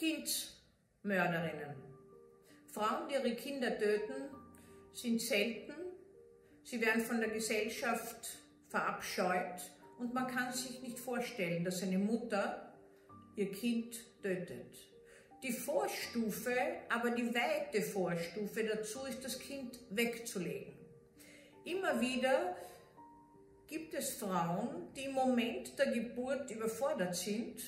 Kindmörderinnen. Frauen, die ihre Kinder töten, sind selten. Sie werden von der Gesellschaft verabscheut und man kann sich nicht vorstellen, dass eine Mutter ihr Kind tötet. Die Vorstufe, aber die weite Vorstufe dazu ist, das Kind wegzulegen. Immer wieder gibt es Frauen, die im Moment der Geburt überfordert sind,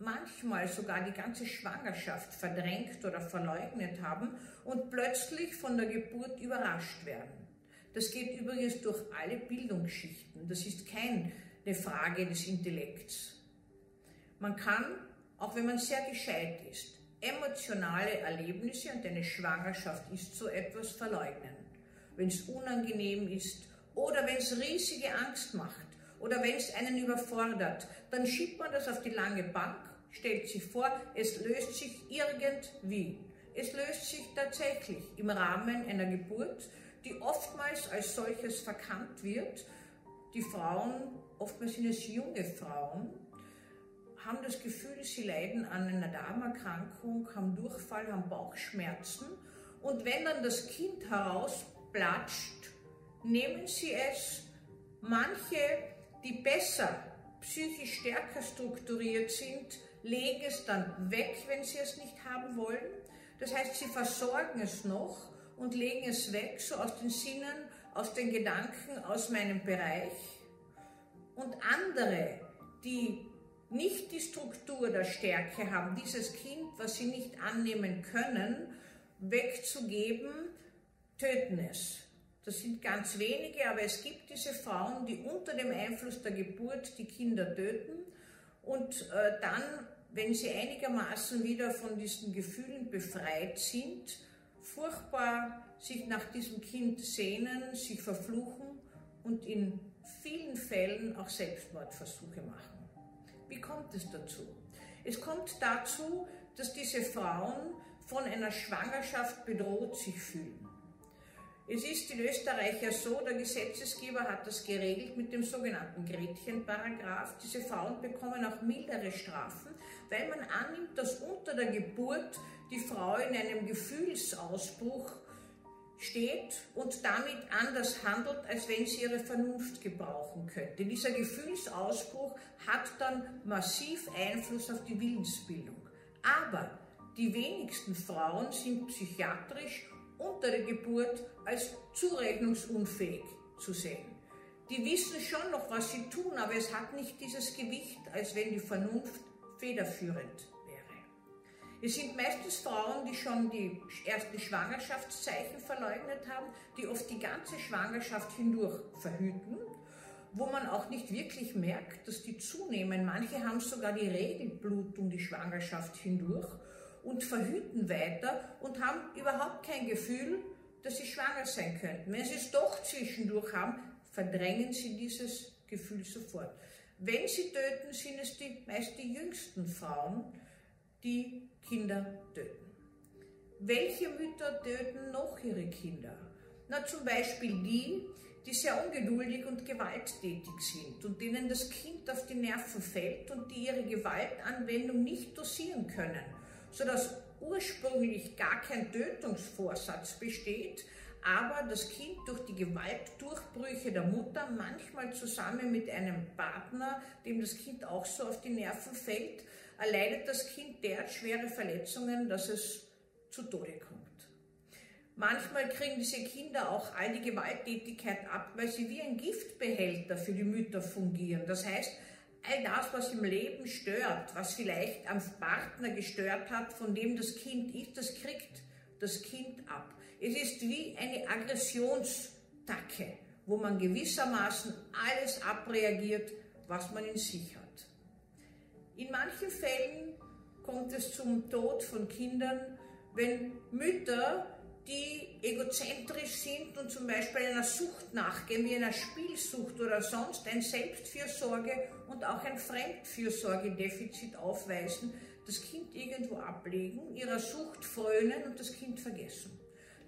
manchmal sogar die ganze Schwangerschaft verdrängt oder verleugnet haben und plötzlich von der Geburt überrascht werden. Das geht übrigens durch alle Bildungsschichten. Das ist keine Frage des Intellekts. Man kann, auch wenn man sehr gescheit ist, emotionale Erlebnisse und eine Schwangerschaft ist so etwas verleugnen. Wenn es unangenehm ist oder wenn es riesige Angst macht oder wenn es einen überfordert, dann schiebt man das auf die lange Bank, stellt sich vor, es löst sich irgendwie. Es löst sich tatsächlich im Rahmen einer Geburt, die oftmals als solches verkannt wird. Die Frauen, oftmals sind es junge Frauen, haben das Gefühl, sie leiden an einer Darmerkrankung, haben Durchfall, haben Bauchschmerzen. Und wenn dann das Kind herausplatscht, nehmen sie es. Manche, die besser, psychisch stärker strukturiert sind, legen es dann weg, wenn sie es nicht haben wollen. Das heißt, sie versorgen es noch und legen es weg, so aus den Sinnen, aus den Gedanken, aus meinem Bereich. Und andere, die nicht die Struktur der Stärke haben, dieses Kind, was sie nicht annehmen können, wegzugeben, töten es. Das sind ganz wenige, aber es gibt diese Frauen, die unter dem Einfluss der Geburt die Kinder töten und äh, dann, wenn sie einigermaßen wieder von diesen Gefühlen befreit sind, furchtbar sich nach diesem Kind sehnen, sich verfluchen und in vielen Fällen auch Selbstmordversuche machen. Wie kommt es dazu? Es kommt dazu, dass diese Frauen von einer Schwangerschaft bedroht sich fühlen. Es ist in Österreich ja so, der Gesetzesgeber hat das geregelt mit dem sogenannten Gretchenparagraph. Diese Frauen bekommen auch mildere Strafen, weil man annimmt, dass unter der Geburt die Frau in einem Gefühlsausbruch steht und damit anders handelt, als wenn sie ihre Vernunft gebrauchen könnte. Dieser Gefühlsausbruch hat dann massiv Einfluss auf die Willensbildung. Aber die wenigsten Frauen sind psychiatrisch unter der Geburt als zurechnungsunfähig zu sehen. Die wissen schon noch, was sie tun, aber es hat nicht dieses Gewicht, als wenn die Vernunft federführend es sind meistens Frauen, die schon die ersten Schwangerschaftszeichen verleugnet haben, die oft die ganze Schwangerschaft hindurch verhüten, wo man auch nicht wirklich merkt, dass die zunehmen. Manche haben sogar die Regelblutung die Schwangerschaft hindurch und verhüten weiter und haben überhaupt kein Gefühl, dass sie schwanger sein könnten. Wenn sie es doch zwischendurch haben, verdrängen sie dieses Gefühl sofort. Wenn sie töten, sind es die meist die jüngsten Frauen, die Kinder töten. Welche Mütter töten noch ihre Kinder? Na, zum Beispiel die, die sehr ungeduldig und gewalttätig sind und denen das Kind auf die Nerven fällt und die ihre Gewaltanwendung nicht dosieren können, sodass ursprünglich gar kein Tötungsvorsatz besteht, aber das Kind durch die Gewaltdurchbrüche der Mutter, manchmal zusammen mit einem Partner, dem das Kind auch so auf die Nerven fällt, erleidet das Kind derart schwere Verletzungen, dass es zu Tode kommt. Manchmal kriegen diese Kinder auch all die Gewalttätigkeit ab, weil sie wie ein Giftbehälter für die Mütter fungieren. Das heißt, all das, was im Leben stört, was vielleicht am Partner gestört hat, von dem das Kind ist, das kriegt das Kind ab. Es ist wie eine Aggressionstacke, wo man gewissermaßen alles abreagiert, was man in sich hat. In manchen Fällen kommt es zum Tod von Kindern, wenn Mütter, die egozentrisch sind und zum Beispiel einer Sucht nachgehen, wie einer Spielsucht oder sonst, ein Selbstfürsorge und auch ein Fremdfürsorgedefizit aufweisen, das Kind irgendwo ablegen, ihrer Sucht frönen und das Kind vergessen.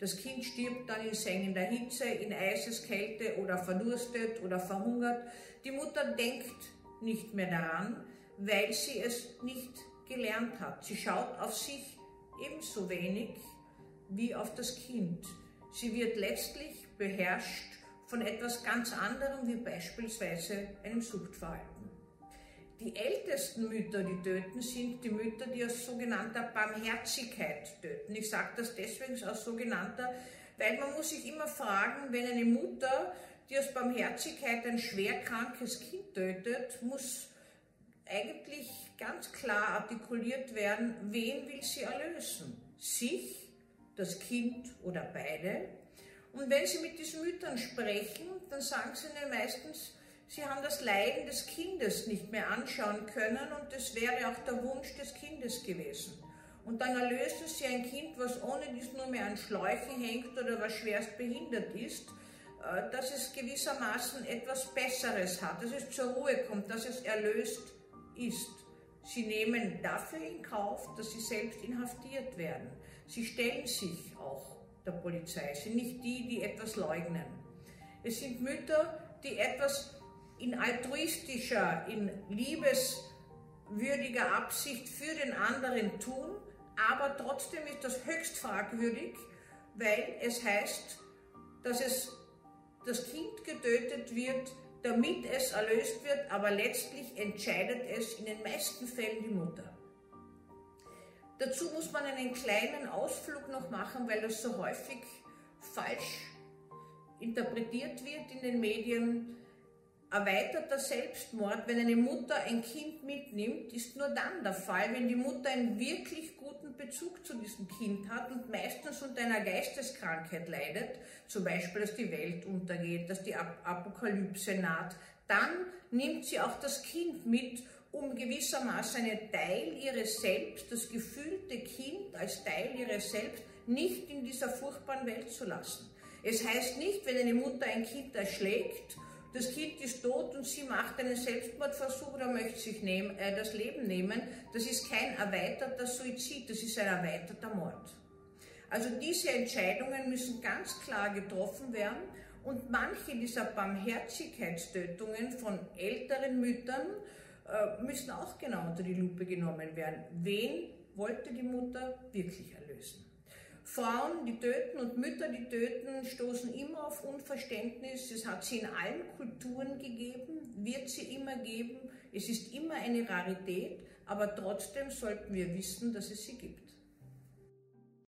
Das Kind stirbt dann in sengender Hitze, in Eiseskälte oder verdurstet oder verhungert. Die Mutter denkt nicht mehr daran, weil sie es nicht gelernt hat. Sie schaut auf sich ebenso wenig wie auf das Kind. Sie wird letztlich beherrscht von etwas ganz anderem wie beispielsweise einem Suchtverhalten. Die ältesten Mütter, die töten, sind die Mütter, die aus sogenannter Barmherzigkeit töten. Ich sage das deswegen aus sogenannter, weil man muss sich immer fragen, wenn eine Mutter, die aus Barmherzigkeit ein schwerkrankes Kind tötet, muss eigentlich ganz klar artikuliert werden, wen will sie erlösen? Sich, das Kind oder beide? Und wenn Sie mit diesen Müttern sprechen, dann sagen sie ihnen meistens, sie haben das Leiden des Kindes nicht mehr anschauen können und das wäre auch der Wunsch des Kindes gewesen. Und dann erlösen sie ein Kind, was ohne dies nur mehr an Schläuchen hängt oder was schwerst behindert ist, äh, dass es gewissermaßen etwas Besseres hat, dass es zur Ruhe kommt, dass es erlöst ist. Sie nehmen dafür in Kauf, dass sie selbst inhaftiert werden. Sie stellen sich auch der Polizei, sind nicht die, die etwas leugnen. Es sind Mütter, die etwas in altruistischer, in liebeswürdiger Absicht für den anderen tun, aber trotzdem ist das höchst fragwürdig, weil es heißt, dass es das Kind getötet wird, damit es erlöst wird, aber letztlich entscheidet es in den meisten Fällen die Mutter. Dazu muss man einen kleinen Ausflug noch machen, weil das so häufig falsch interpretiert wird in den Medien. Erweiterter Selbstmord, wenn eine Mutter ein Kind mitnimmt, ist nur dann der Fall, wenn die Mutter einen wirklich guten Bezug zu diesem Kind hat und meistens unter einer Geisteskrankheit leidet, zum Beispiel, dass die Welt untergeht, dass die Apokalypse naht, dann nimmt sie auch das Kind mit um gewissermaßen einen Teil ihres Selbst, das gefühlte Kind als Teil ihres Selbst, nicht in dieser furchtbaren Welt zu lassen. Es heißt nicht, wenn eine Mutter ein Kind erschlägt, das Kind ist tot und sie macht einen Selbstmordversuch oder möchte sich nehmen, äh, das Leben nehmen, das ist kein erweiterter Suizid, das ist ein erweiterter Mord. Also diese Entscheidungen müssen ganz klar getroffen werden und manche dieser Barmherzigkeitstötungen von älteren Müttern müssen auch genau unter die Lupe genommen werden. Wen wollte die Mutter wirklich erlösen? Frauen, die töten und Mütter, die töten, stoßen immer auf Unverständnis. Es hat sie in allen Kulturen gegeben, wird sie immer geben. Es ist immer eine Rarität, aber trotzdem sollten wir wissen, dass es sie gibt.